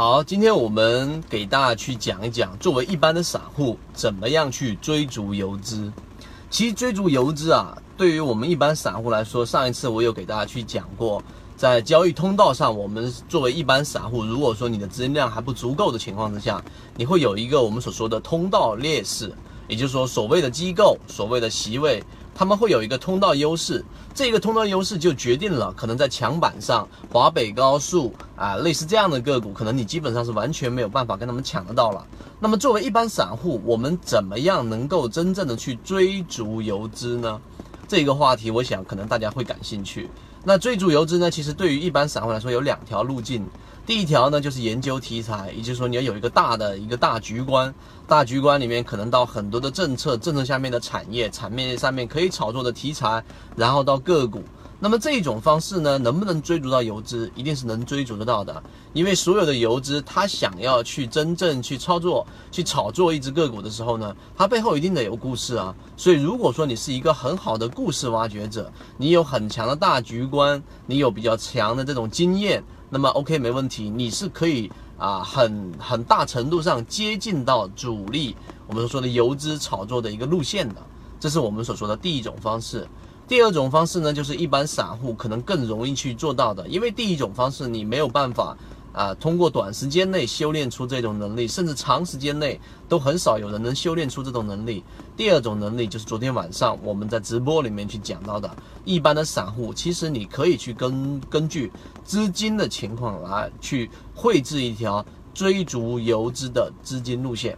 好，今天我们给大家去讲一讲，作为一般的散户，怎么样去追逐游资。其实追逐游资啊，对于我们一般散户来说，上一次我有给大家去讲过，在交易通道上，我们作为一般散户，如果说你的资金量还不足够的情况之下，你会有一个我们所说的通道劣势，也就是说，所谓的机构，所谓的席位。他们会有一个通道优势，这个通道优势就决定了可能在墙板上，华北高速啊，类似这样的个股，可能你基本上是完全没有办法跟他们抢得到了。那么作为一般散户，我们怎么样能够真正的去追逐游资呢？这个话题，我想可能大家会感兴趣。那追逐游资呢，其实对于一般散户来说有两条路径。第一条呢，就是研究题材，也就是说你要有一个大的一个大局观，大局观里面可能到很多的政策，政策下面的产业，产业上面可以炒作的题材，然后到个股。那么这种方式呢，能不能追逐到游资？一定是能追逐得到的，因为所有的游资，他想要去真正去操作、去炒作一只个股的时候呢，它背后一定得有故事啊。所以如果说你是一个很好的故事挖掘者，你有很强的大局观，你有比较强的这种经验。那么 OK 没问题，你是可以啊很很大程度上接近到主力我们所说的游资炒作的一个路线的，这是我们所说的第一种方式。第二种方式呢，就是一般散户可能更容易去做到的，因为第一种方式你没有办法。啊，通过短时间内修炼出这种能力，甚至长时间内都很少有人能修炼出这种能力。第二种能力就是昨天晚上我们在直播里面去讲到的，一般的散户，其实你可以去根根据资金的情况来去绘制一条追逐游资的资金路线。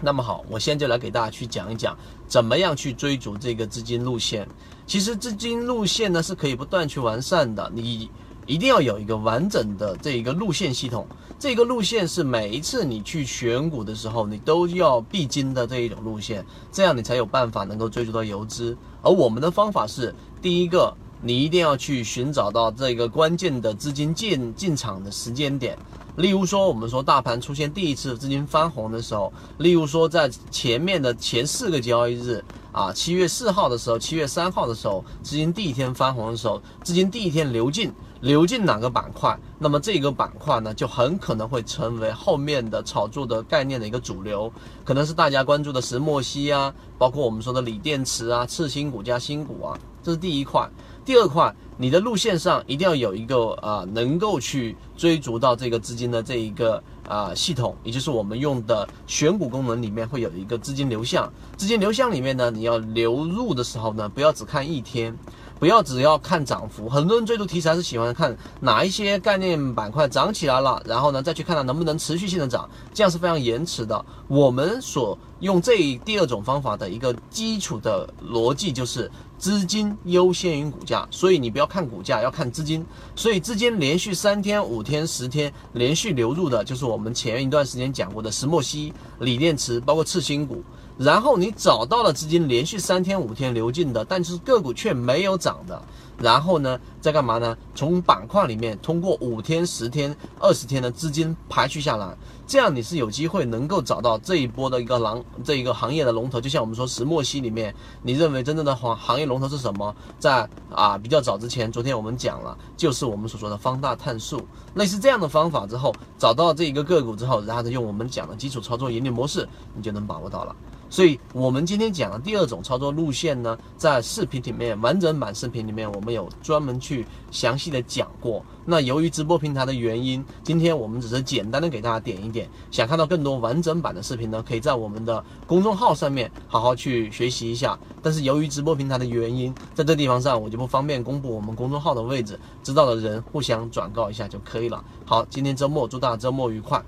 那么好，我现在就来给大家去讲一讲，怎么样去追逐这个资金路线。其实资金路线呢是可以不断去完善的，你。一定要有一个完整的这一个路线系统，这个路线是每一次你去选股的时候，你都要必经的这一种路线，这样你才有办法能够追逐到游资。而我们的方法是，第一个，你一定要去寻找到这个关键的资金进进场的时间点。例如说，我们说大盘出现第一次资金翻红的时候，例如说在前面的前四个交易日啊，七月四号的时候，七月三号的时候，资金第一天翻红的时候，资金第一天流进。流进哪个板块，那么这个板块呢，就很可能会成为后面的炒作的概念的一个主流，可能是大家关注的石墨烯啊，包括我们说的锂电池啊、次新股加新股啊，这是第一块。第二块，你的路线上一定要有一个啊，能够去追逐到这个资金的这一个啊系统，也就是我们用的选股功能里面会有一个资金流向。资金流向里面呢，你要流入的时候呢，不要只看一天。不要只要看涨幅，很多人追逐题材是喜欢看哪一些概念板块涨起来了，然后呢再去看它能不能持续性的涨，这样是非常延迟的。我们所用这第二种方法的一个基础的逻辑就是资金优先于股价，所以你不要看股价，要看资金。所以资金连续三天、五天、十天连续流入的，就是我们前一段时间讲过的石墨烯、锂电池，包括次新股。然后你找到了资金连续三天五天流进的，但是个股却没有涨的，然后呢，在干嘛呢？从板块里面通过五天、十天、二十天的资金排序下来，这样你是有机会能够找到这一波的一个狼，这一个行业的龙头。就像我们说石墨烯里面，你认为真正的行行业龙头是什么？在啊比较早之前，昨天我们讲了，就是我们所说的方大碳素，类似这样的方法之后，找到这一个个股之后，然后再用我们讲的基础操作盈利模式，你就能把握到了。所以，我们今天讲的第二种操作路线呢，在视频里面完整版视频里面，我们有专门去详细的讲过。那由于直播平台的原因，今天我们只是简单的给大家点一点。想看到更多完整版的视频呢，可以在我们的公众号上面好好去学习一下。但是由于直播平台的原因，在这地方上我就不方便公布我们公众号的位置，知道的人互相转告一下就可以了。好，今天周末祝大家周末愉快。